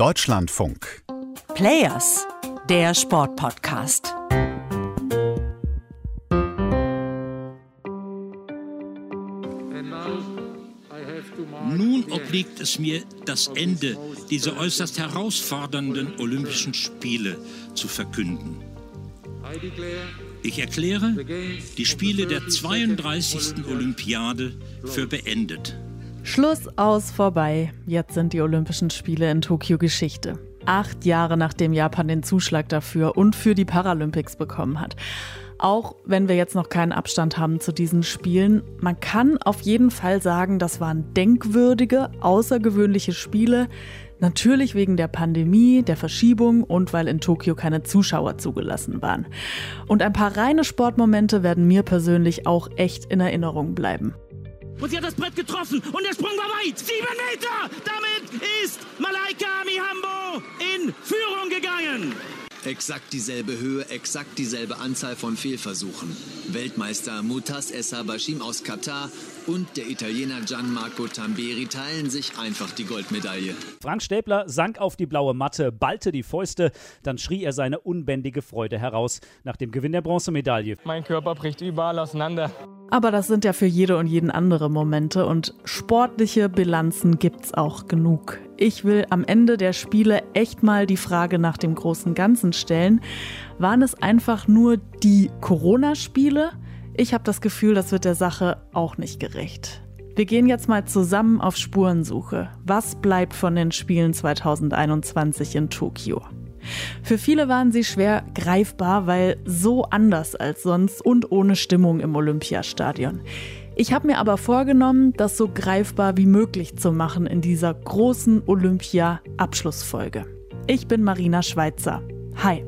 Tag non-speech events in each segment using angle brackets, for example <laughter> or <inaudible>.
Deutschlandfunk. Players, der Sportpodcast. Nun obliegt es mir, das Ende dieser äußerst herausfordernden Olympischen Spiele zu verkünden. Ich erkläre die Spiele der 32. Olympiade für beendet. Schluss aus vorbei. Jetzt sind die Olympischen Spiele in Tokio Geschichte. Acht Jahre nachdem Japan den Zuschlag dafür und für die Paralympics bekommen hat. Auch wenn wir jetzt noch keinen Abstand haben zu diesen Spielen, man kann auf jeden Fall sagen, das waren denkwürdige, außergewöhnliche Spiele. Natürlich wegen der Pandemie, der Verschiebung und weil in Tokio keine Zuschauer zugelassen waren. Und ein paar reine Sportmomente werden mir persönlich auch echt in Erinnerung bleiben. Und sie hat das Brett getroffen und der Sprung war weit. Sieben Meter! Damit ist Malaika Mihambo in Führung gegangen. Exakt dieselbe Höhe, exakt dieselbe Anzahl von Fehlversuchen. Weltmeister Mutas Essa Bashim aus Katar und der Italiener Gianmarco Tamberi teilen sich einfach die Goldmedaille. Frank Stäbler sank auf die blaue Matte, ballte die Fäuste, dann schrie er seine unbändige Freude heraus nach dem Gewinn der Bronzemedaille. Mein Körper bricht überall auseinander. Aber das sind ja für jede und jeden andere Momente und sportliche Bilanzen gibt's auch genug. Ich will am Ende der Spiele echt mal die Frage nach dem großen Ganzen stellen. Waren es einfach nur die Corona-Spiele? Ich habe das Gefühl, das wird der Sache auch nicht gerecht. Wir gehen jetzt mal zusammen auf Spurensuche. Was bleibt von den Spielen 2021 in Tokio? Für viele waren sie schwer greifbar, weil so anders als sonst und ohne Stimmung im Olympiastadion. Ich habe mir aber vorgenommen, das so greifbar wie möglich zu machen in dieser großen Olympia-Abschlussfolge. Ich bin Marina Schweitzer. Hi.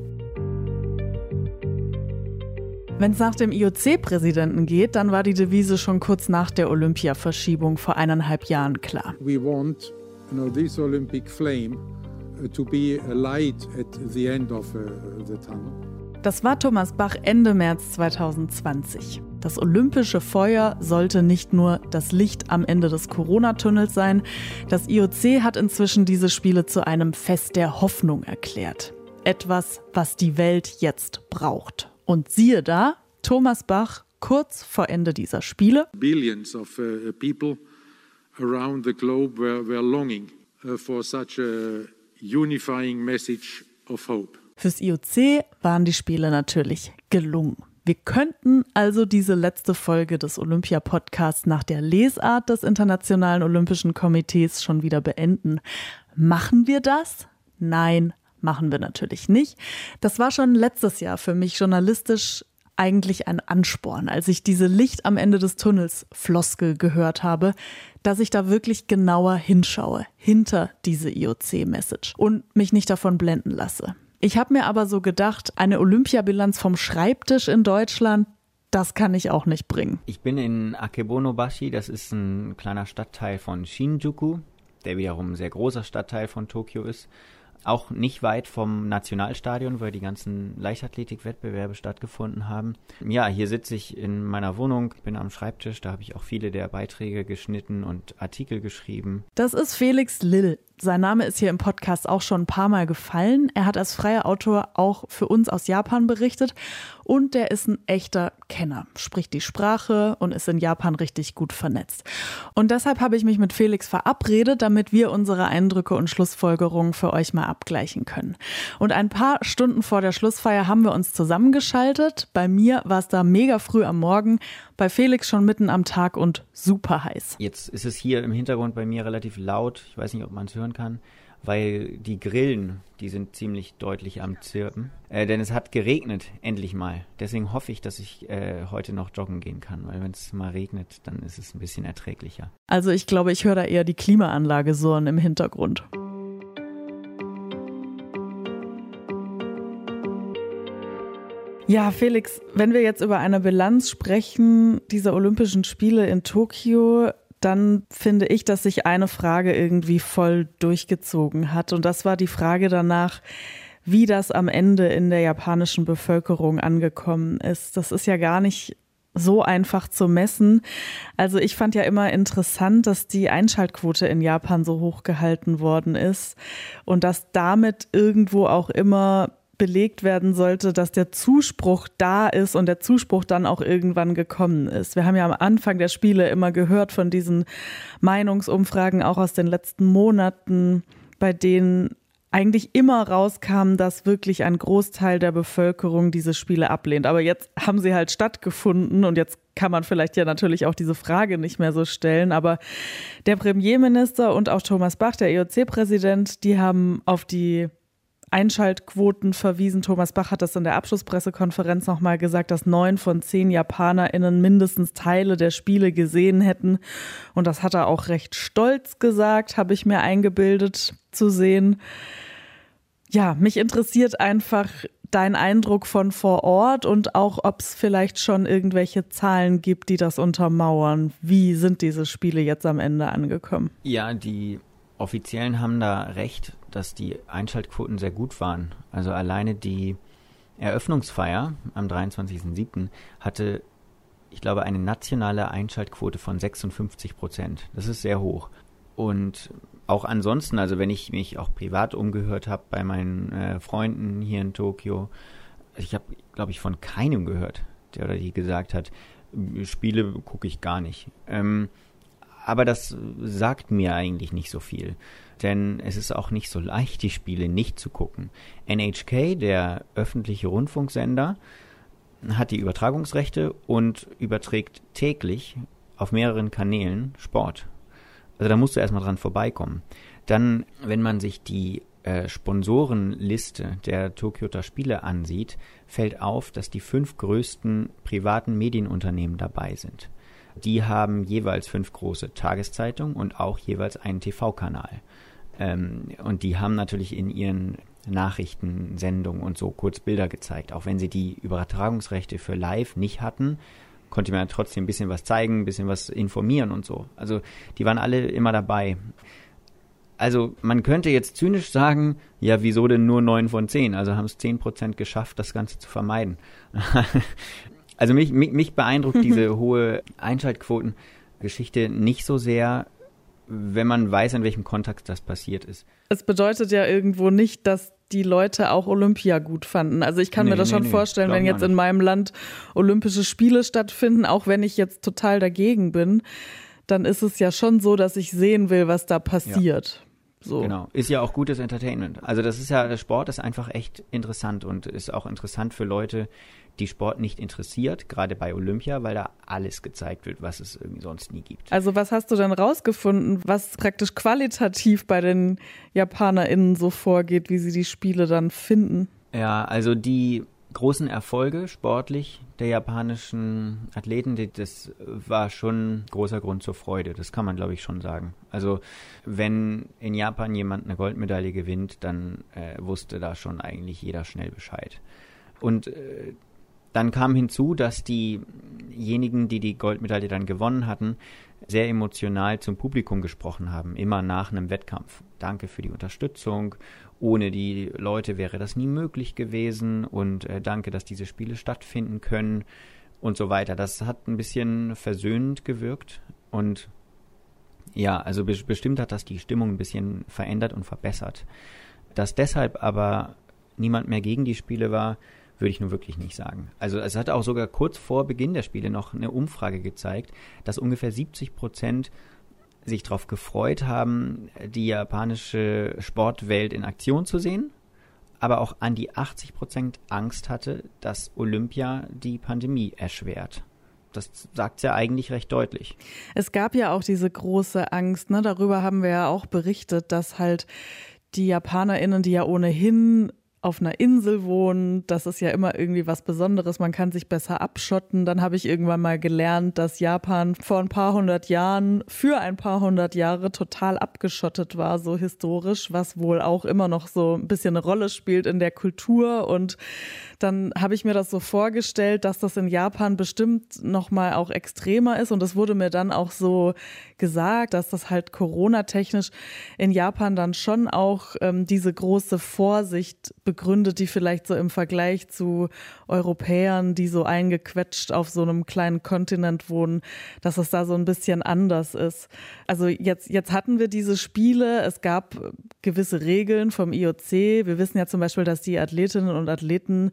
Wenn es nach dem IOC-Präsidenten geht, dann war die Devise schon kurz nach der Olympia-Verschiebung vor eineinhalb Jahren klar. We want you know, this Olympic flame uh, to be a light at the end of uh, the tunnel. Das war Thomas Bach Ende März 2020. Das olympische Feuer sollte nicht nur das Licht am Ende des Corona-Tunnels sein. Das IOC hat inzwischen diese Spiele zu einem Fest der Hoffnung erklärt. Etwas, was die Welt jetzt braucht. Und siehe da, Thomas Bach kurz vor Ende dieser Spiele. Billions of uh, people around the globe were, were longing uh, for such a unifying message of hope. Fürs IOC waren die Spiele natürlich gelungen. Wir könnten also diese letzte Folge des Olympia-Podcasts nach der Lesart des Internationalen Olympischen Komitees schon wieder beenden. Machen wir das? Nein, machen wir natürlich nicht. Das war schon letztes Jahr für mich journalistisch eigentlich ein Ansporn, als ich diese Licht am Ende des Tunnels Floskel gehört habe, dass ich da wirklich genauer hinschaue, hinter diese IOC-Message und mich nicht davon blenden lasse. Ich habe mir aber so gedacht, eine Olympiabilanz vom Schreibtisch in Deutschland, das kann ich auch nicht bringen. Ich bin in Akebonobashi, das ist ein kleiner Stadtteil von Shinjuku, der wiederum ein sehr großer Stadtteil von Tokio ist. Auch nicht weit vom Nationalstadion, weil die ganzen Leichtathletikwettbewerbe stattgefunden haben. Ja, hier sitze ich in meiner Wohnung, bin am Schreibtisch, da habe ich auch viele der Beiträge geschnitten und Artikel geschrieben. Das ist Felix Lill. Sein Name ist hier im Podcast auch schon ein paar Mal gefallen. Er hat als freier Autor auch für uns aus Japan berichtet und der ist ein echter Kenner, spricht die Sprache und ist in Japan richtig gut vernetzt. Und deshalb habe ich mich mit Felix verabredet, damit wir unsere Eindrücke und Schlussfolgerungen für euch mal abgleichen können. Und ein paar Stunden vor der Schlussfeier haben wir uns zusammengeschaltet. Bei mir war es da mega früh am Morgen, bei Felix schon mitten am Tag und super heiß. Jetzt ist es hier im Hintergrund bei mir relativ laut. Ich weiß nicht, ob man es hören kann, weil die Grillen, die sind ziemlich deutlich am Zirpen. Äh, denn es hat geregnet, endlich mal. Deswegen hoffe ich, dass ich äh, heute noch joggen gehen kann, weil wenn es mal regnet, dann ist es ein bisschen erträglicher. Also ich glaube, ich höre da eher die Klimaanlage surren im Hintergrund. Ja, Felix, wenn wir jetzt über eine Bilanz sprechen dieser Olympischen Spiele in Tokio, dann finde ich, dass sich eine Frage irgendwie voll durchgezogen hat. Und das war die Frage danach, wie das am Ende in der japanischen Bevölkerung angekommen ist. Das ist ja gar nicht so einfach zu messen. Also ich fand ja immer interessant, dass die Einschaltquote in Japan so hoch gehalten worden ist und dass damit irgendwo auch immer belegt werden sollte, dass der Zuspruch da ist und der Zuspruch dann auch irgendwann gekommen ist. Wir haben ja am Anfang der Spiele immer gehört von diesen Meinungsumfragen, auch aus den letzten Monaten, bei denen eigentlich immer rauskam, dass wirklich ein Großteil der Bevölkerung diese Spiele ablehnt. Aber jetzt haben sie halt stattgefunden und jetzt kann man vielleicht ja natürlich auch diese Frage nicht mehr so stellen. Aber der Premierminister und auch Thomas Bach, der EOC-Präsident, die haben auf die Einschaltquoten verwiesen. Thomas Bach hat das in der Abschlusspressekonferenz nochmal gesagt, dass neun von zehn JapanerInnen mindestens Teile der Spiele gesehen hätten. Und das hat er auch recht stolz gesagt, habe ich mir eingebildet zu sehen. Ja, mich interessiert einfach dein Eindruck von vor Ort und auch, ob es vielleicht schon irgendwelche Zahlen gibt, die das untermauern. Wie sind diese Spiele jetzt am Ende angekommen? Ja, die Offiziellen haben da recht, dass die Einschaltquoten sehr gut waren. Also alleine die Eröffnungsfeier am 23.07. hatte, ich glaube, eine nationale Einschaltquote von 56 Prozent. Das ist sehr hoch. Und auch ansonsten, also wenn ich mich auch privat umgehört habe bei meinen äh, Freunden hier in Tokio, ich habe, glaube ich, von keinem gehört, der oder die gesagt hat, Spiele gucke ich gar nicht. Ähm, aber das sagt mir eigentlich nicht so viel. Denn es ist auch nicht so leicht, die Spiele nicht zu gucken. NHK, der öffentliche Rundfunksender, hat die Übertragungsrechte und überträgt täglich auf mehreren Kanälen Sport. Also da musst du erstmal dran vorbeikommen. Dann, wenn man sich die äh, Sponsorenliste der Tokyoter Spiele ansieht, fällt auf, dass die fünf größten privaten Medienunternehmen dabei sind. Die haben jeweils fünf große Tageszeitungen und auch jeweils einen TV-Kanal. Ähm, und die haben natürlich in ihren Nachrichtensendungen und so kurz Bilder gezeigt. Auch wenn sie die Übertragungsrechte für live nicht hatten, konnte man ja trotzdem ein bisschen was zeigen, ein bisschen was informieren und so. Also die waren alle immer dabei. Also man könnte jetzt zynisch sagen, ja, wieso denn nur 9 von 10? Also haben es 10% geschafft, das Ganze zu vermeiden. <laughs> Also mich, mich, mich beeindruckt <laughs> diese hohe Einschaltquotengeschichte nicht so sehr, wenn man weiß, in welchem Kontext das passiert ist. Es bedeutet ja irgendwo nicht, dass die Leute auch Olympia gut fanden. Also ich kann nee, mir das nee, schon nee, vorstellen, wenn jetzt in meinem Land Olympische Spiele stattfinden, auch wenn ich jetzt total dagegen bin, dann ist es ja schon so, dass ich sehen will, was da passiert. Ja. So. Genau. Ist ja auch gutes Entertainment. Also das ist ja, der Sport ist einfach echt interessant und ist auch interessant für Leute, die Sport nicht interessiert, gerade bei Olympia, weil da alles gezeigt wird, was es irgendwie sonst nie gibt. Also was hast du dann rausgefunden, was praktisch qualitativ bei den JapanerInnen so vorgeht, wie sie die Spiele dann finden? Ja, also die großen Erfolge sportlich der japanischen Athleten, das war schon großer Grund zur Freude. Das kann man, glaube ich, schon sagen. Also wenn in Japan jemand eine Goldmedaille gewinnt, dann äh, wusste da schon eigentlich jeder schnell Bescheid. Und äh, dann kam hinzu, dass diejenigen, die die Goldmedaille dann gewonnen hatten, sehr emotional zum Publikum gesprochen haben, immer nach einem Wettkampf. Danke für die Unterstützung. Ohne die Leute wäre das nie möglich gewesen und äh, danke, dass diese Spiele stattfinden können und so weiter. Das hat ein bisschen versöhnend gewirkt und ja, also be bestimmt hat das die Stimmung ein bisschen verändert und verbessert. Dass deshalb aber niemand mehr gegen die Spiele war, würde ich nun wirklich nicht sagen. Also es hat auch sogar kurz vor Beginn der Spiele noch eine Umfrage gezeigt, dass ungefähr 70 Prozent sich darauf gefreut haben, die japanische Sportwelt in Aktion zu sehen, aber auch an die 80 Prozent Angst hatte, dass Olympia die Pandemie erschwert. Das sagt ja eigentlich recht deutlich. Es gab ja auch diese große Angst, ne? darüber haben wir ja auch berichtet, dass halt die JapanerInnen, die ja ohnehin auf einer Insel wohnen, das ist ja immer irgendwie was Besonderes, man kann sich besser abschotten. Dann habe ich irgendwann mal gelernt, dass Japan vor ein paar hundert Jahren für ein paar hundert Jahre total abgeschottet war, so historisch, was wohl auch immer noch so ein bisschen eine Rolle spielt in der Kultur und dann habe ich mir das so vorgestellt, dass das in Japan bestimmt noch mal auch extremer ist und es wurde mir dann auch so gesagt, dass das halt Corona-technisch in Japan dann schon auch ähm, diese große Vorsicht begründet, die vielleicht so im Vergleich zu Europäern, die so eingequetscht auf so einem kleinen Kontinent wohnen, dass es da so ein bisschen anders ist. Also jetzt, jetzt hatten wir diese Spiele, es gab gewisse Regeln vom IOC. Wir wissen ja zum Beispiel, dass die Athletinnen und Athleten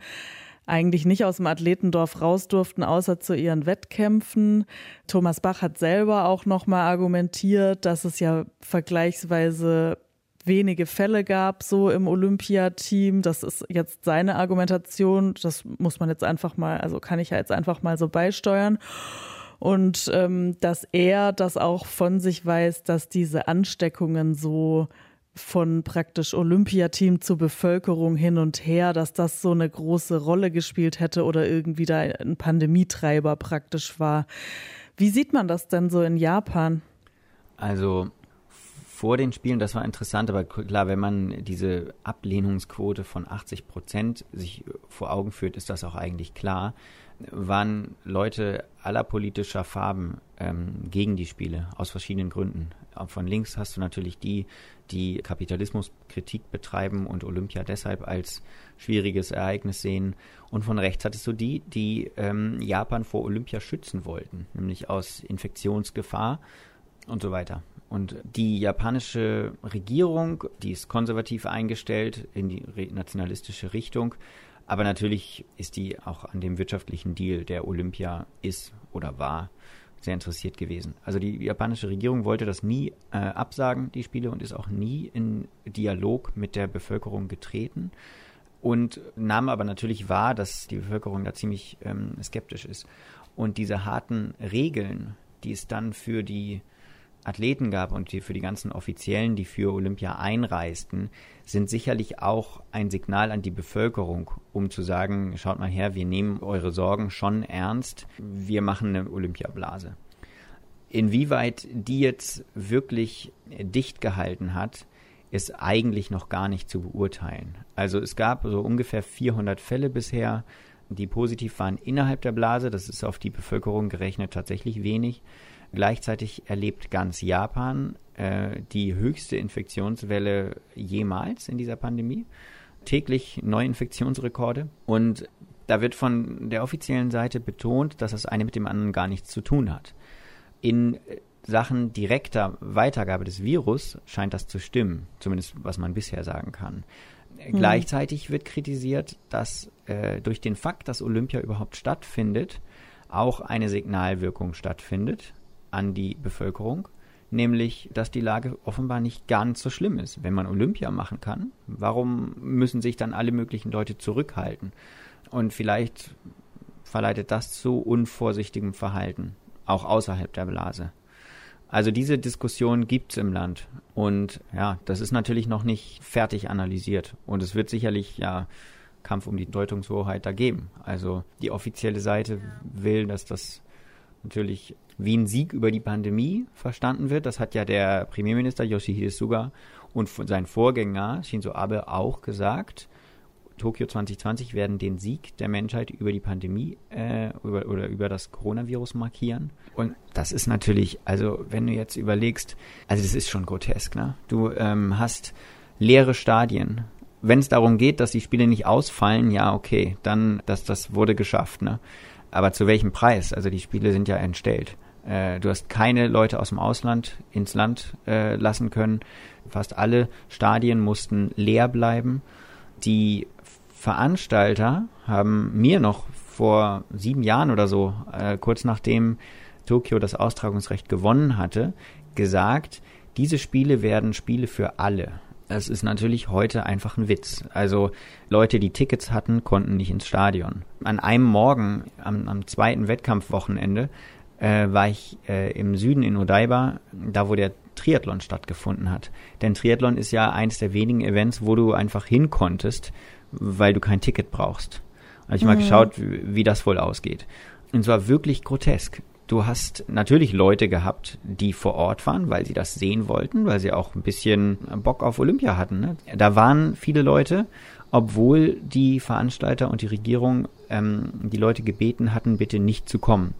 eigentlich nicht aus dem Athletendorf raus durften, außer zu ihren Wettkämpfen. Thomas Bach hat selber auch nochmal argumentiert, dass es ja vergleichsweise wenige Fälle gab, so im Olympiateam. Das ist jetzt seine Argumentation. Das muss man jetzt einfach mal, also kann ich ja jetzt einfach mal so beisteuern. Und ähm, dass er das auch von sich weiß, dass diese Ansteckungen so von praktisch Olympiateam zur Bevölkerung hin und her, dass das so eine große Rolle gespielt hätte oder irgendwie da ein Pandemietreiber praktisch war. Wie sieht man das denn so in Japan? Also vor den Spielen, das war interessant, aber klar, wenn man diese Ablehnungsquote von 80 Prozent sich vor Augen führt, ist das auch eigentlich klar waren Leute aller politischer Farben ähm, gegen die Spiele, aus verschiedenen Gründen. Von links hast du natürlich die, die Kapitalismuskritik betreiben und Olympia deshalb als schwieriges Ereignis sehen. Und von rechts hattest du die, die ähm, Japan vor Olympia schützen wollten, nämlich aus Infektionsgefahr und so weiter. Und die japanische Regierung, die ist konservativ eingestellt in die nationalistische Richtung, aber natürlich ist die auch an dem wirtschaftlichen Deal, der Olympia ist oder war, sehr interessiert gewesen. Also die japanische Regierung wollte das nie äh, absagen, die Spiele, und ist auch nie in Dialog mit der Bevölkerung getreten und nahm aber natürlich wahr, dass die Bevölkerung da ziemlich ähm, skeptisch ist. Und diese harten Regeln, die es dann für die Athleten gab und für die ganzen Offiziellen, die für Olympia einreisten, sind sicherlich auch ein Signal an die Bevölkerung, um zu sagen, schaut mal her, wir nehmen eure Sorgen schon ernst, wir machen eine Olympiablase. Inwieweit die jetzt wirklich dicht gehalten hat, ist eigentlich noch gar nicht zu beurteilen. Also es gab so ungefähr 400 Fälle bisher, die positiv waren innerhalb der Blase. Das ist auf die Bevölkerung gerechnet tatsächlich wenig. Gleichzeitig erlebt ganz Japan äh, die höchste Infektionswelle jemals in dieser Pandemie. Täglich neue Infektionsrekorde. Und da wird von der offiziellen Seite betont, dass das eine mit dem anderen gar nichts zu tun hat. In Sachen direkter Weitergabe des Virus scheint das zu stimmen, zumindest was man bisher sagen kann. Mhm. Gleichzeitig wird kritisiert, dass äh, durch den Fakt, dass Olympia überhaupt stattfindet, auch eine Signalwirkung stattfindet an die Bevölkerung, nämlich, dass die Lage offenbar nicht ganz so schlimm ist. Wenn man Olympia machen kann, warum müssen sich dann alle möglichen Leute zurückhalten? Und vielleicht verleitet das zu unvorsichtigem Verhalten, auch außerhalb der Blase. Also diese Diskussion gibt es im Land. Und ja, das ist natürlich noch nicht fertig analysiert. Und es wird sicherlich ja Kampf um die Deutungshoheit da geben. Also die offizielle Seite will, dass das natürlich wie ein Sieg über die Pandemie verstanden wird. Das hat ja der Premierminister Yoshihide Suga und sein Vorgänger Shinzo Abe auch gesagt. Tokio 2020 werden den Sieg der Menschheit über die Pandemie äh, über, oder über das Coronavirus markieren. Und das ist natürlich, also wenn du jetzt überlegst, also das ist schon grotesk, ne? Du ähm, hast leere Stadien. Wenn es darum geht, dass die Spiele nicht ausfallen, ja, okay, dann, das, das wurde geschafft, ne? Aber zu welchem Preis? Also die Spiele sind ja entstellt. Äh, du hast keine Leute aus dem Ausland ins Land äh, lassen können. Fast alle Stadien mussten leer bleiben. Die Veranstalter haben mir noch vor sieben Jahren oder so, äh, kurz nachdem Tokio das Austragungsrecht gewonnen hatte, gesagt, diese Spiele werden Spiele für alle. Das ist natürlich heute einfach ein Witz. Also Leute, die Tickets hatten, konnten nicht ins Stadion. An einem Morgen, am, am zweiten Wettkampfwochenende, äh, war ich äh, im Süden in Odaiba, da wo der Triathlon stattgefunden hat. Denn Triathlon ist ja eins der wenigen Events, wo du einfach hin konntest, weil du kein Ticket brauchst. Habe ich mhm. mal geschaut, wie, wie das wohl ausgeht. Und zwar wirklich grotesk. Du hast natürlich Leute gehabt, die vor Ort waren, weil sie das sehen wollten, weil sie auch ein bisschen Bock auf Olympia hatten. Ne? Da waren viele Leute, obwohl die Veranstalter und die Regierung ähm, die Leute gebeten hatten, bitte nicht zu kommen.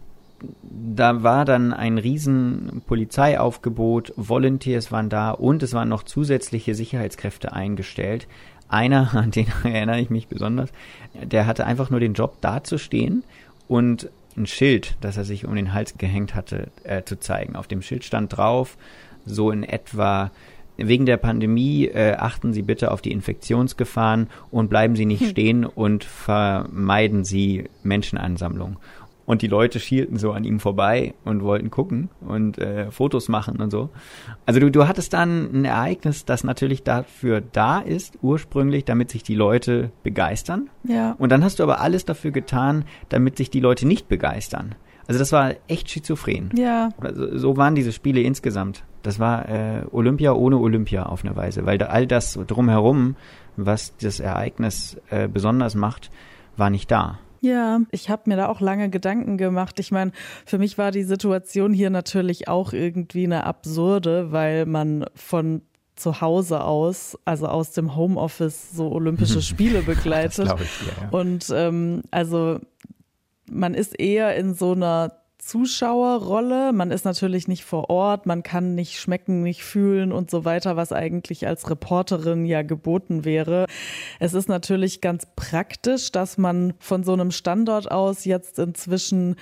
Da war dann ein riesen Polizeiaufgebot, Volunteers waren da und es waren noch zusätzliche Sicherheitskräfte eingestellt. Einer, <laughs> an den erinnere ich mich besonders, der hatte einfach nur den Job dazustehen und ein Schild, das er sich um den Hals gehängt hatte, äh, zu zeigen. Auf dem Schild stand drauf, so in etwa, wegen der Pandemie äh, achten Sie bitte auf die Infektionsgefahren und bleiben Sie nicht hm. <laughs> stehen und vermeiden Sie Menschenansammlung. Und die Leute schielten so an ihm vorbei und wollten gucken und äh, Fotos machen und so. Also du, du hattest dann ein Ereignis, das natürlich dafür da ist, ursprünglich, damit sich die Leute begeistern. Ja. Und dann hast du aber alles dafür getan, damit sich die Leute nicht begeistern. Also das war echt schizophren. Ja. Also so waren diese Spiele insgesamt. Das war äh, Olympia ohne Olympia auf eine Weise, weil da all das drumherum, was das Ereignis äh, besonders macht, war nicht da. Ja, ich habe mir da auch lange Gedanken gemacht. Ich meine, für mich war die Situation hier natürlich auch irgendwie eine absurde, weil man von zu Hause aus, also aus dem Homeoffice, so Olympische <laughs> Spiele begleitet. das ich dir, ja. Und ähm, also man ist eher in so einer Zuschauerrolle. Man ist natürlich nicht vor Ort, man kann nicht schmecken, nicht fühlen und so weiter, was eigentlich als Reporterin ja geboten wäre. Es ist natürlich ganz praktisch, dass man von so einem Standort aus jetzt inzwischen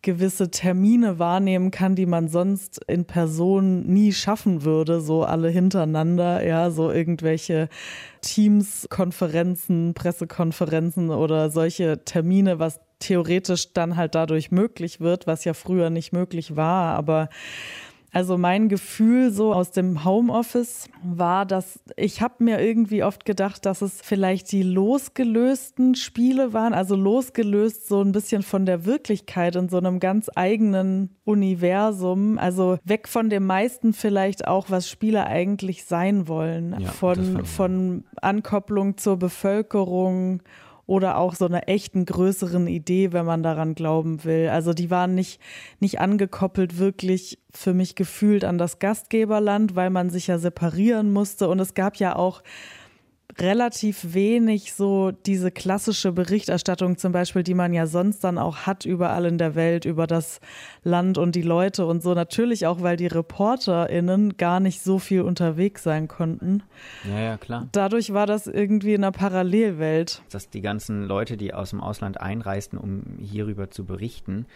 gewisse Termine wahrnehmen kann, die man sonst in Person nie schaffen würde, so alle hintereinander, ja, so irgendwelche Teams, Konferenzen, Pressekonferenzen oder solche Termine, was theoretisch dann halt dadurch möglich wird, was ja früher nicht möglich war. Aber also mein Gefühl so aus dem Homeoffice war, dass ich habe mir irgendwie oft gedacht, dass es vielleicht die losgelösten Spiele waren, also losgelöst so ein bisschen von der Wirklichkeit in so einem ganz eigenen Universum, also weg von dem meisten vielleicht auch, was Spiele eigentlich sein wollen, Ja, von von Ankopplung zur Bevölkerung oder auch so einer echten größeren Idee, wenn man daran glauben will. Also die waren nicht, nicht angekoppelt wirklich für mich gefühlt an das Gastgeberland, weil man sich ja separieren musste. Und es gab ja auch relativ wenig so diese klassische Berichterstattung zum Beispiel, die man ja sonst dann auch hat überall in der Welt über das Land und die Leute und so. Natürlich auch, weil die ReporterInnen gar nicht so viel unterwegs sein konnten. Ja, ja, klar. Dadurch war das irgendwie in einer Parallelwelt. Dass die ganzen Leute, die aus dem Ausland einreisten, um hierüber zu berichten,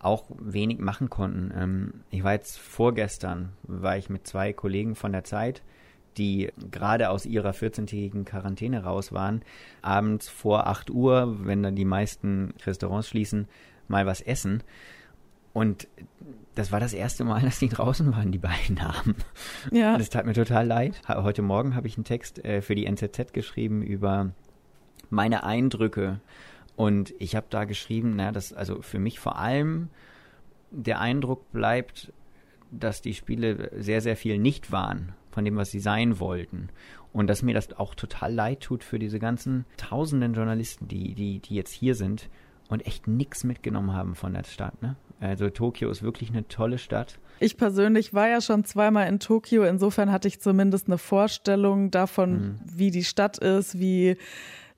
auch wenig machen konnten. Ähm, ich war jetzt vorgestern, war ich mit zwei Kollegen von der Zeit, die gerade aus ihrer 14-tägigen Quarantäne raus waren, abends vor 8 Uhr, wenn dann die meisten Restaurants schließen, mal was essen. Und das war das erste Mal, dass die <laughs> draußen waren, die beiden Namen. Ja. Das tat mir total leid. Heute Morgen habe ich einen Text äh, für die NZZ geschrieben über meine Eindrücke. Und ich habe da geschrieben, na, dass also für mich vor allem der Eindruck bleibt, dass die Spiele sehr, sehr viel nicht waren von dem, was sie sein wollten. Und dass mir das auch total leid tut für diese ganzen tausenden Journalisten, die, die, die jetzt hier sind und echt nichts mitgenommen haben von der Stadt. Ne? Also Tokio ist wirklich eine tolle Stadt. Ich persönlich war ja schon zweimal in Tokio, insofern hatte ich zumindest eine Vorstellung davon, wie die Stadt ist, wie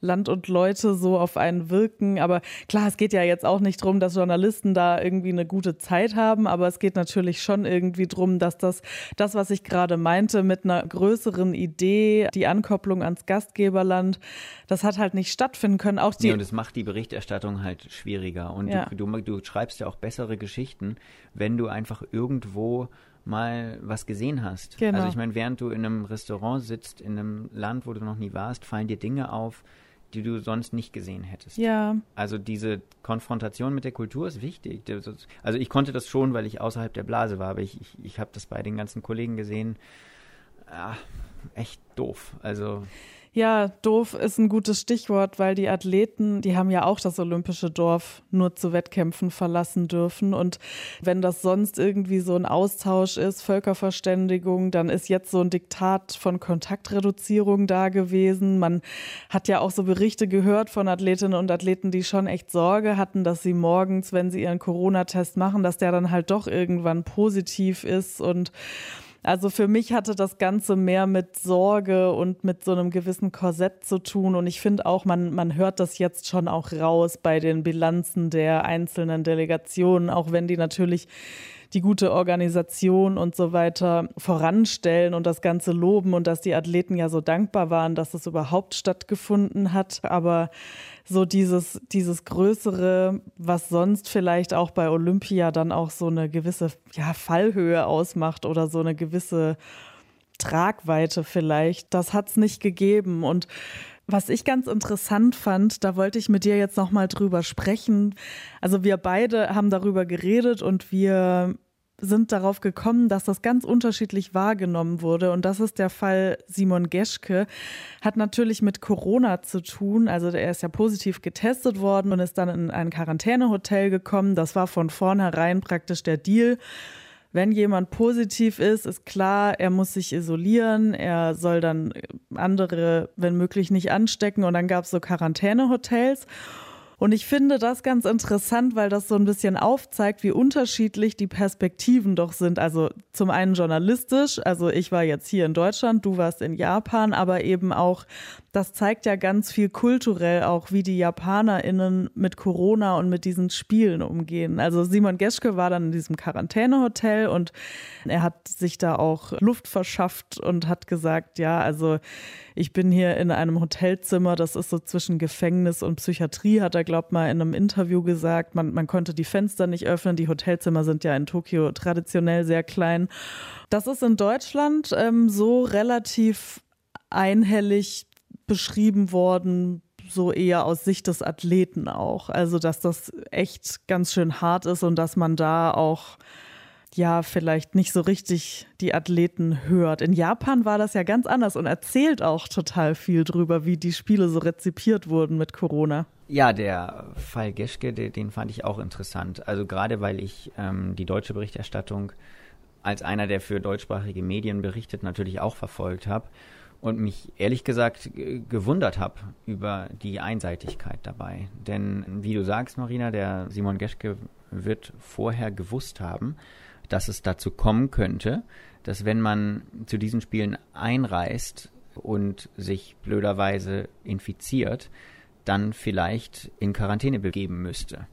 Land und Leute so auf einen wirken. Aber klar, es geht ja jetzt auch nicht darum, dass Journalisten da irgendwie eine gute Zeit haben, aber es geht natürlich schon irgendwie darum, dass das, das, was ich gerade meinte, mit einer größeren Idee, die Ankopplung ans Gastgeberland, das hat halt nicht stattfinden können. Auch die Nee, und es macht die Berichterstattung halt schwieriger. Und Ja. du, du, du schreibst ja auch bessere Geschichten, wenn du einfach irgendwo mal was gesehen hast. Genau. Also ich meine, während du in einem Restaurant sitzt, in einem Land, wo du noch nie warst, fallen dir Dinge auf, die du sonst nicht gesehen hättest. ja, Also diese Konfrontation mit der Kultur ist wichtig. Also ich konnte das schon, weil ich außerhalb der Blase war, aber ich, ich, ich habe das bei den ganzen Kollegen gesehen. Ah, echt doof. Also Ja, doof ist ein gutes Stichwort, weil die Athleten, die haben ja auch das olympische Dorf nur zu Wettkämpfen verlassen dürfen. Und wenn das sonst irgendwie so ein Austausch ist, Völkerverständigung, dann ist jetzt so ein Diktat von Kontaktreduzierung da gewesen. Man hat ja auch so Berichte gehört von Athletinnen und Athleten, die schon echt Sorge hatten, dass sie morgens, wenn sie ihren Corona-Test machen, dass der dann halt doch irgendwann positiv ist und Also für mich hatte das Ganze mehr mit Sorge und mit so einem gewissen Korsett zu tun. Und ich finde auch, man, man hört das jetzt schon auch raus bei den Bilanzen der einzelnen Delegationen, auch wenn die natürlich die gute Organisation und so weiter voranstellen und das Ganze loben und dass die Athleten ja so dankbar waren, dass es überhaupt stattgefunden hat. Aber so dieses, dieses Größere, was sonst vielleicht auch bei Olympia dann auch so eine gewisse ja, Fallhöhe ausmacht oder so eine gewisse Tragweite vielleicht, das hat es nicht gegeben. Und was ich ganz interessant fand, da wollte ich mit dir jetzt nochmal drüber sprechen. Also wir beide haben darüber geredet und wir sind darauf gekommen, dass das ganz unterschiedlich wahrgenommen wurde. Und das ist der Fall Simon Geschke. Hat natürlich mit Corona zu tun. Also er ist ja positiv getestet worden und ist dann in ein Quarantänehotel gekommen. Das war von vornherein praktisch der Deal. Wenn jemand positiv ist, ist klar, er muss sich isolieren, er soll dann andere, wenn möglich, nicht anstecken. Und dann gab es so Quarantänehotels. Und ich finde das ganz interessant, weil das so ein bisschen aufzeigt, wie unterschiedlich die Perspektiven doch sind. Also zum einen journalistisch, also ich war jetzt hier in Deutschland, du warst in Japan, aber eben auch das zeigt ja ganz viel kulturell auch, wie die JapanerInnen mit Corona und mit diesen Spielen umgehen. Also Simon Geschke war dann in diesem Quarantänehotel und er hat sich da auch Luft verschafft und hat gesagt, ja, also ich bin hier in einem Hotelzimmer, das ist so zwischen Gefängnis und Psychiatrie, hat er, glaubt mal, in einem Interview gesagt. Man, man konnte die Fenster nicht öffnen. Die Hotelzimmer sind ja in Tokio traditionell sehr klein. Das ist in Deutschland ähm, so relativ einhellig beschrieben worden, so eher aus Sicht des Athleten auch. Also, dass das echt ganz schön hart ist und dass man da auch ja, vielleicht nicht so richtig die Athleten hört. In Japan war das ja ganz anders und erzählt auch total viel drüber, wie die Spiele so rezipiert wurden mit Corona. Ja, der Fall Geschke, den fand ich auch interessant. Also gerade weil ich ähm, die deutsche Berichterstattung als einer, der für deutschsprachige Medien berichtet, natürlich auch verfolgt habe und mich ehrlich gesagt gewundert habe über die Einseitigkeit dabei. Denn wie du sagst, Marina, der Simon Geschke wird vorher gewusst haben, dass es dazu kommen könnte, dass wenn man zu diesen Spielen einreist und sich blöderweise infiziert, dann vielleicht in Quarantäne begeben müsste.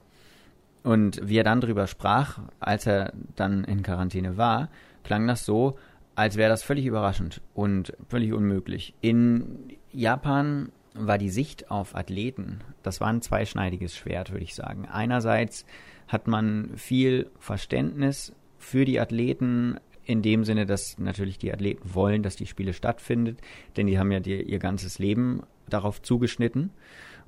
Und wie er dann darüber sprach, als er dann in Quarantäne war, klang das so, als wäre das völlig überraschend und völlig unmöglich. In Japan war die Sicht auf Athleten, das war ein zweischneidiges Schwert, würde ich sagen. Einerseits hat man viel Verständnis für die Athleten in dem Sinne, dass natürlich die Athleten wollen, dass die Spiele stattfindet, denn die haben ja die, ihr ganzes Leben darauf zugeschnitten.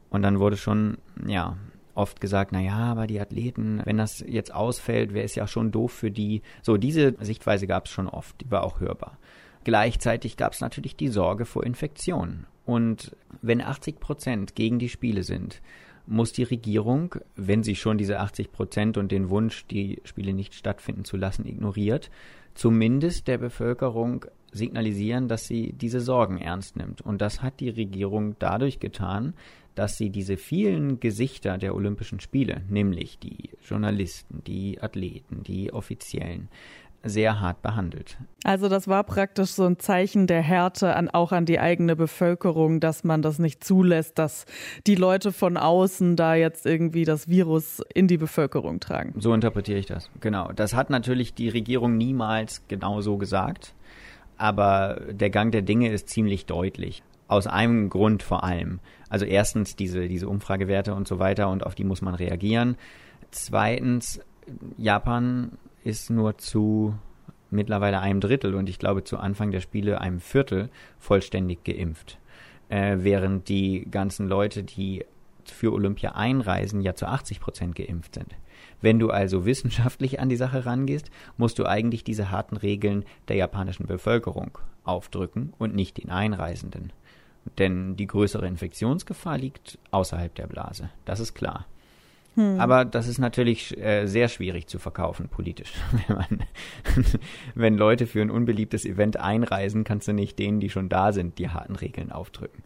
Und dann wurde schon, ja, oft gesagt, na ja, aber die Athleten, wenn das jetzt ausfällt, wäre es ja schon doof für die. So, diese Sichtweise gab es schon oft, die war auch hörbar. Gleichzeitig gab es natürlich die Sorge vor Infektionen. Und wenn 80 Prozent gegen die Spiele sind, muss die Regierung, wenn sie schon diese 80 Prozent und den Wunsch, die Spiele nicht stattfinden zu lassen, ignoriert, zumindest der Bevölkerung signalisieren, dass sie diese Sorgen ernst nimmt. Und das hat die Regierung dadurch getan, dass sie diese vielen Gesichter der Olympischen Spiele, nämlich die Journalisten, die Athleten, die Offiziellen, sehr hart behandelt. Also das war praktisch so ein Zeichen der Härte an, auch an die eigene Bevölkerung, dass man das nicht zulässt, dass die Leute von außen da jetzt irgendwie das Virus in die Bevölkerung tragen. So interpretiere ich das. Genau. Das hat natürlich die Regierung niemals genau so gesagt, aber der Gang der Dinge ist ziemlich deutlich. Aus einem Grund vor allem. Also erstens diese, diese Umfragewerte und so weiter und auf die muss man reagieren. Zweitens, Japan ist nur zu mittlerweile einem Drittel und ich glaube zu Anfang der Spiele einem Viertel vollständig geimpft. Äh, während die ganzen Leute, die für Olympia einreisen, ja zu 80 Prozent geimpft sind. Wenn du also wissenschaftlich an die Sache rangehst, musst du eigentlich diese harten Regeln der japanischen Bevölkerung aufdrücken und nicht den Einreisenden. Denn die größere Infektionsgefahr liegt außerhalb der Blase. Das ist klar. Hm. Aber das ist natürlich äh, sehr schwierig zu verkaufen politisch. <laughs> wenn, man, <laughs> wenn Leute für ein unbeliebtes Event einreisen, kannst du nicht denen, die schon da sind, die harten Regeln aufdrücken.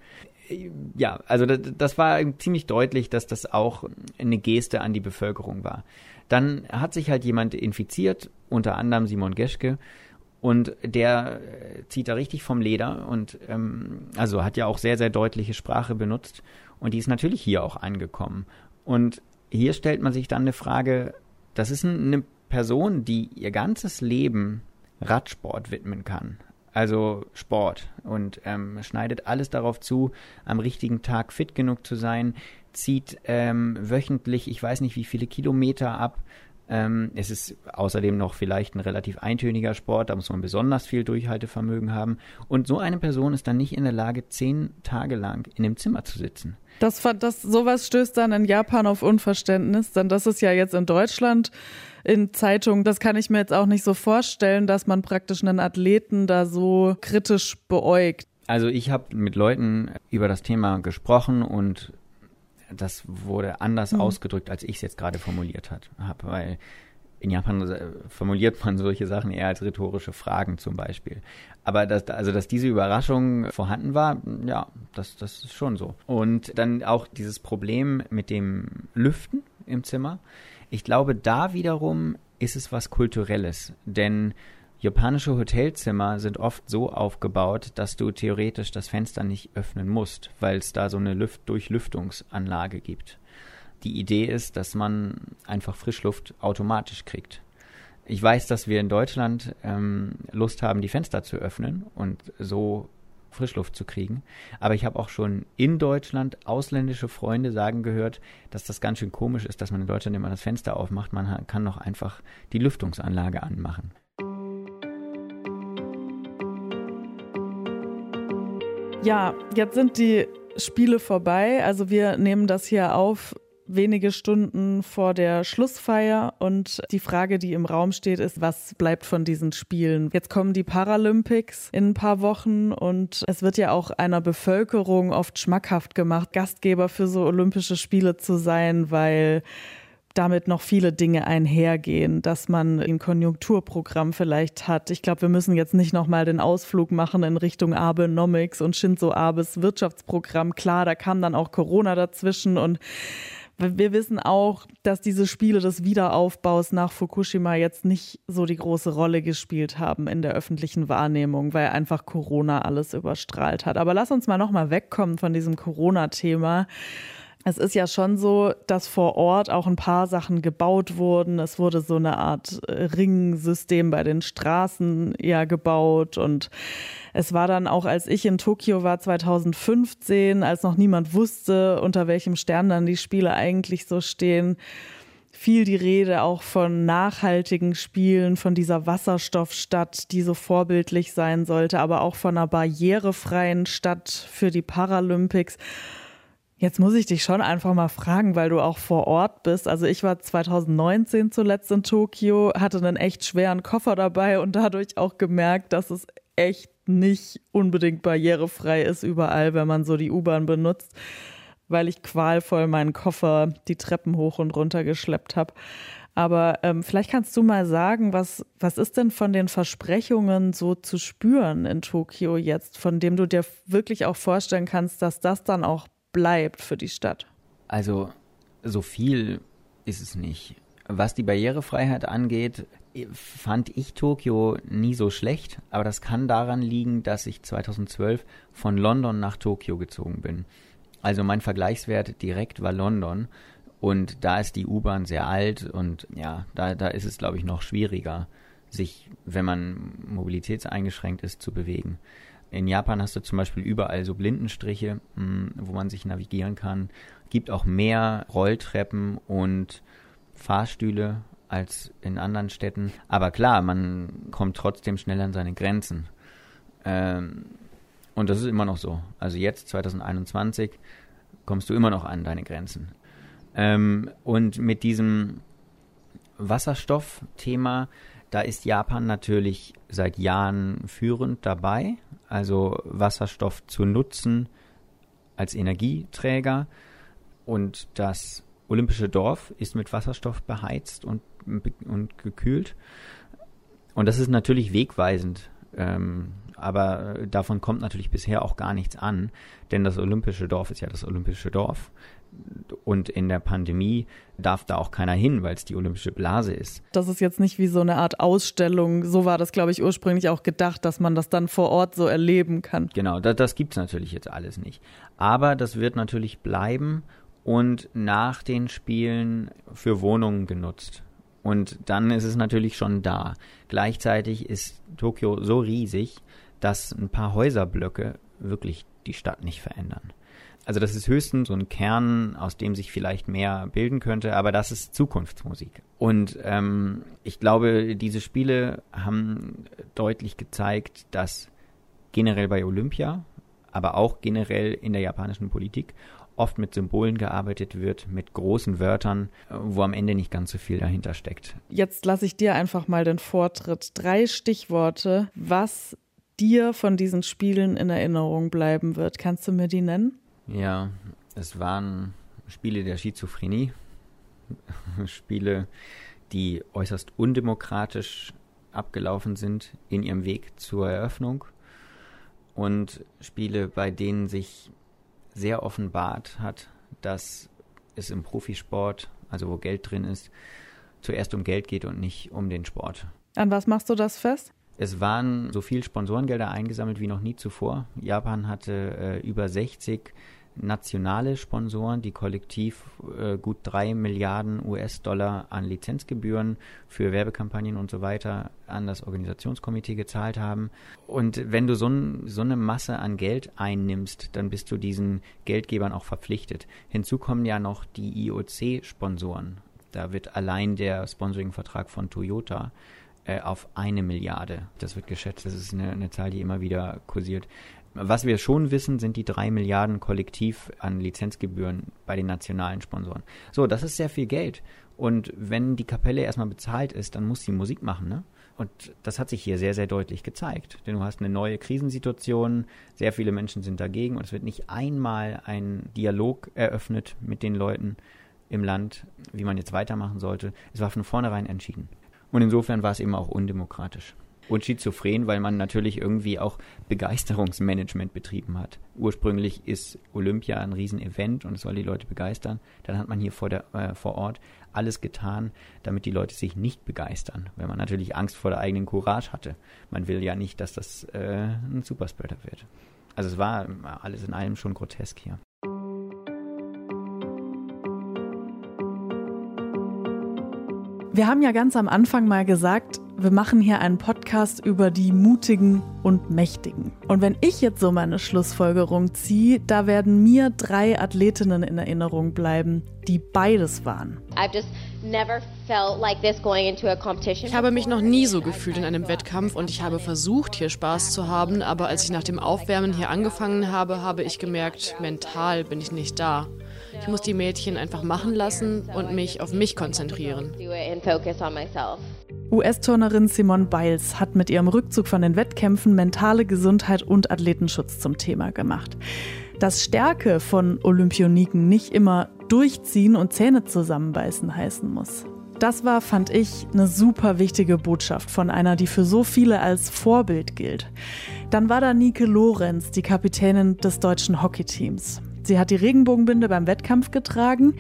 Ja, also das, das war ziemlich deutlich, dass das auch eine Geste an die Bevölkerung war. Dann hat sich halt jemand infiziert, unter anderem Simon Geschke, Und der äh, zieht da richtig vom Leder und ähm, also hat ja auch sehr, sehr deutliche Sprache benutzt. Und die ist natürlich hier auch angekommen. Und hier stellt man sich dann eine Frage, das ist eine Person, die ihr ganzes Leben Radsport widmen kann. Also Sport und ähm, schneidet alles darauf zu, am richtigen Tag fit genug zu sein, zieht ähm, wöchentlich, ich weiß nicht wie viele Kilometer ab, ähm, es ist außerdem noch vielleicht ein relativ eintöniger Sport, da muss man besonders viel Durchhaltevermögen haben. Und so eine Person ist dann nicht in der Lage, zehn Tage lang in dem Zimmer zu sitzen. Das, das, sowas stößt dann in Japan auf Unverständnis, denn das ist ja jetzt in Deutschland in Zeitungen, das kann ich mir jetzt auch nicht so vorstellen, dass man praktisch einen Athleten da so kritisch beäugt. Also ich habe mit Leuten über das Thema gesprochen und das wurde anders mhm. ausgedrückt, als ich es jetzt gerade formuliert habe, weil in Japan äh, formuliert man solche Sachen eher als rhetorische Fragen zum Beispiel. Aber dass, also, dass diese Überraschung vorhanden war, ja, das, das ist schon so. Und dann auch dieses Problem mit dem Lüften im Zimmer. Ich glaube, da wiederum ist es was Kulturelles, denn Japanische Hotelzimmer sind oft so aufgebaut, dass du theoretisch das Fenster nicht öffnen musst, weil es da so eine Lüft Durchlüftungsanlage gibt. Die Idee ist, dass man einfach Frischluft automatisch kriegt. Ich weiß, dass wir in Deutschland ähm, Lust haben, die Fenster zu öffnen und so Frischluft zu kriegen. Aber ich habe auch schon in Deutschland ausländische Freunde sagen gehört, dass das ganz schön komisch ist, dass man in Deutschland immer das Fenster aufmacht. Man kann doch einfach die Lüftungsanlage anmachen. Ja, jetzt sind die Spiele vorbei. Also wir nehmen das hier auf wenige Stunden vor der Schlussfeier und die Frage, die im Raum steht, ist, was bleibt von diesen Spielen? Jetzt kommen die Paralympics in ein paar Wochen und es wird ja auch einer Bevölkerung oft schmackhaft gemacht, Gastgeber für so Olympische Spiele zu sein, weil damit noch viele Dinge einhergehen, dass man ein Konjunkturprogramm vielleicht hat. Ich glaube, wir müssen jetzt nicht nochmal den Ausflug machen in Richtung Abenomics und Shinzo Abes Wirtschaftsprogramm. Klar, da kam dann auch Corona dazwischen und wir wissen auch, dass diese Spiele des Wiederaufbaus nach Fukushima jetzt nicht so die große Rolle gespielt haben in der öffentlichen Wahrnehmung, weil einfach Corona alles überstrahlt hat. Aber lass uns mal nochmal wegkommen von diesem Corona-Thema es ist ja schon so, dass vor Ort auch ein paar Sachen gebaut wurden. Es wurde so eine Art äh, Ringsystem bei den Straßen ja gebaut. Und es war dann auch, als ich in Tokio war 2015, als noch niemand wusste, unter welchem Stern dann die Spiele eigentlich so stehen, viel die Rede auch von nachhaltigen Spielen, von dieser Wasserstoffstadt, die so vorbildlich sein sollte, aber auch von einer barrierefreien Stadt für die Paralympics. Jetzt muss ich dich schon einfach mal fragen, weil du auch vor Ort bist. Also ich war 2019 zuletzt in Tokio, hatte einen echt schweren Koffer dabei und dadurch auch gemerkt, dass es echt nicht unbedingt barrierefrei ist überall, wenn man so die U-Bahn benutzt, weil ich qualvoll meinen Koffer die Treppen hoch und runter geschleppt habe. Aber ähm, vielleicht kannst du mal sagen, was, was ist denn von den Versprechungen so zu spüren in Tokio jetzt, von dem du dir wirklich auch vorstellen kannst, dass das dann auch bleibt für die Stadt? Also so viel ist es nicht. Was die Barrierefreiheit angeht, fand ich Tokio nie so schlecht, aber das kann daran liegen, dass ich 2012 von London nach Tokio gezogen bin. Also mein Vergleichswert direkt war London und da ist die U-Bahn sehr alt und ja, da, da ist es, glaube ich, noch schwieriger, sich, wenn man mobilitätseingeschränkt ist, zu bewegen. In Japan hast du zum Beispiel überall so Blindenstriche, hm, wo man sich navigieren kann. Gibt auch mehr Rolltreppen und Fahrstühle als in anderen Städten. Aber klar, man kommt trotzdem schnell an seine Grenzen. Ähm, und das ist immer noch so. Also jetzt, 2021, kommst du immer noch an deine Grenzen. Ähm, und mit diesem Wasserstoffthema, da ist Japan natürlich seit Jahren führend dabei also Wasserstoff zu nutzen als Energieträger. Und das Olympische Dorf ist mit Wasserstoff beheizt und, und gekühlt. Und das ist natürlich wegweisend Ähm, aber davon kommt natürlich bisher auch gar nichts an, denn das olympische Dorf ist ja das olympische Dorf. Und in der Pandemie darf da auch keiner hin, weil es die olympische Blase ist. Das ist jetzt nicht wie so eine Art Ausstellung. So war das, glaube ich, ursprünglich auch gedacht, dass man das dann vor Ort so erleben kann. Genau, das, das gibt es natürlich jetzt alles nicht. Aber das wird natürlich bleiben und nach den Spielen für Wohnungen genutzt. Und dann ist es natürlich schon da. Gleichzeitig ist Tokio so riesig, dass ein paar Häuserblöcke wirklich die Stadt nicht verändern. Also das ist höchstens so ein Kern, aus dem sich vielleicht mehr bilden könnte, aber das ist Zukunftsmusik. Und ähm, ich glaube, diese Spiele haben deutlich gezeigt, dass generell bei Olympia, aber auch generell in der japanischen Politik oft mit Symbolen gearbeitet wird, mit großen Wörtern, wo am Ende nicht ganz so viel dahinter steckt. Jetzt lasse ich dir einfach mal den Vortritt. Drei Stichworte, was dir von diesen Spielen in Erinnerung bleiben wird. Kannst du mir die nennen? Ja, es waren Spiele der Schizophrenie, <laughs> Spiele, die äußerst undemokratisch abgelaufen sind in ihrem Weg zur Eröffnung und Spiele, bei denen sich sehr offenbart hat, dass es im Profisport, also wo Geld drin ist, zuerst um Geld geht und nicht um den Sport. An was machst du das fest? Es waren so viel Sponsorengelder eingesammelt wie noch nie zuvor. Japan hatte äh, über 60 nationale Sponsoren, die kollektiv äh, gut drei Milliarden US-Dollar an Lizenzgebühren für Werbekampagnen und so weiter an das Organisationskomitee gezahlt haben. Und wenn du so, so eine Masse an Geld einnimmst, dann bist du diesen Geldgebern auch verpflichtet. Hinzu kommen ja noch die IOC-Sponsoren. Da wird allein der Sponsoring-Vertrag von Toyota äh, auf eine Milliarde. Das wird geschätzt. Das ist eine, eine Zahl, die immer wieder kursiert. Was wir schon wissen, sind die drei Milliarden kollektiv an Lizenzgebühren bei den nationalen Sponsoren. So, das ist sehr viel Geld. Und wenn die Kapelle erstmal bezahlt ist, dann muss sie Musik machen, ne? Und das hat sich hier sehr, sehr deutlich gezeigt. Denn du hast eine neue Krisensituation, sehr viele Menschen sind dagegen und es wird nicht einmal ein Dialog eröffnet mit den Leuten im Land, wie man jetzt weitermachen sollte. Es war von vornherein entschieden. Und insofern war es eben auch undemokratisch und schizophren, weil man natürlich irgendwie auch Begeisterungsmanagement betrieben hat. Ursprünglich ist Olympia ein Riesenevent und es soll die Leute begeistern. Dann hat man hier vor, der, äh, vor Ort alles getan, damit die Leute sich nicht begeistern, weil man natürlich Angst vor der eigenen Courage hatte. Man will ja nicht, dass das äh, ein Superspreader wird. Also es war alles in allem schon grotesk hier. Wir haben ja ganz am Anfang mal gesagt, wir machen hier einen Podcast über die Mutigen und Mächtigen. Und wenn ich jetzt so meine Schlussfolgerung ziehe, da werden mir drei Athletinnen in Erinnerung bleiben, die beides waren. Ich habe mich noch nie so gefühlt in einem Wettkampf und ich habe versucht, hier Spaß zu haben, aber als ich nach dem Aufwärmen hier angefangen habe, habe ich gemerkt, mental bin ich nicht da. Ich muss die Mädchen einfach machen lassen und mich auf mich konzentrieren. US-Turnerin Simone Biles hat mit ihrem Rückzug von den Wettkämpfen mentale Gesundheit und Athletenschutz zum Thema gemacht. Dass Stärke von Olympioniken nicht immer durchziehen und Zähne zusammenbeißen heißen muss. Das war, fand ich, eine super wichtige Botschaft von einer, die für so viele als Vorbild gilt. Dann war da Nike Lorenz, die Kapitänin des deutschen Hockeyteams. Sie hat die Regenbogenbinde beim Wettkampf getragen.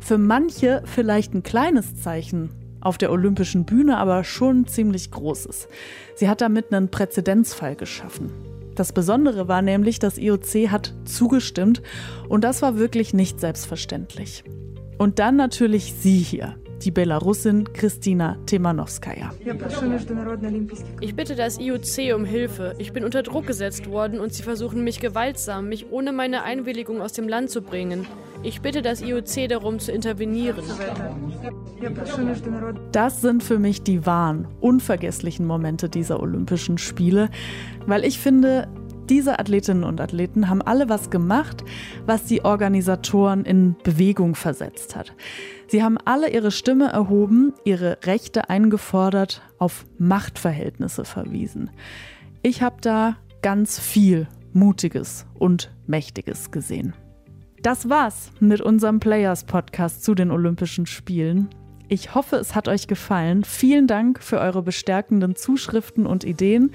Für manche vielleicht ein kleines Zeichen, auf der olympischen Bühne aber schon ziemlich großes. Sie hat damit einen Präzedenzfall geschaffen. Das Besondere war nämlich, das IOC hat zugestimmt und das war wirklich nicht selbstverständlich. Und dann natürlich sie hier, die Belarusin Kristina Temanowskaja. Ich bitte das IOC um Hilfe. Ich bin unter Druck gesetzt worden und sie versuchen mich gewaltsam, mich ohne meine Einwilligung aus dem Land zu bringen. Ich bitte das IOC darum zu intervenieren. Das sind für mich die wahren, unvergesslichen Momente dieser Olympischen Spiele, weil ich finde, diese Athletinnen und Athleten haben alle was gemacht, was die Organisatoren in Bewegung versetzt hat. Sie haben alle ihre Stimme erhoben, ihre Rechte eingefordert, auf Machtverhältnisse verwiesen. Ich habe da ganz viel Mutiges und Mächtiges gesehen. Das war's mit unserem Players Podcast zu den Olympischen Spielen. Ich hoffe, es hat euch gefallen. Vielen Dank für eure bestärkenden Zuschriften und Ideen.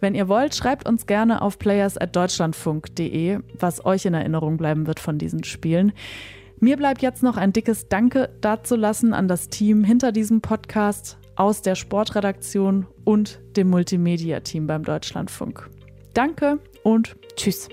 Wenn ihr wollt, schreibt uns gerne auf players@deutschlandfunk.de, was euch in Erinnerung bleiben wird von diesen Spielen. Mir bleibt jetzt noch ein dickes Danke dazulassen an das Team hinter diesem Podcast aus der Sportredaktion und dem Multimedia-Team beim Deutschlandfunk. Danke und tschüss.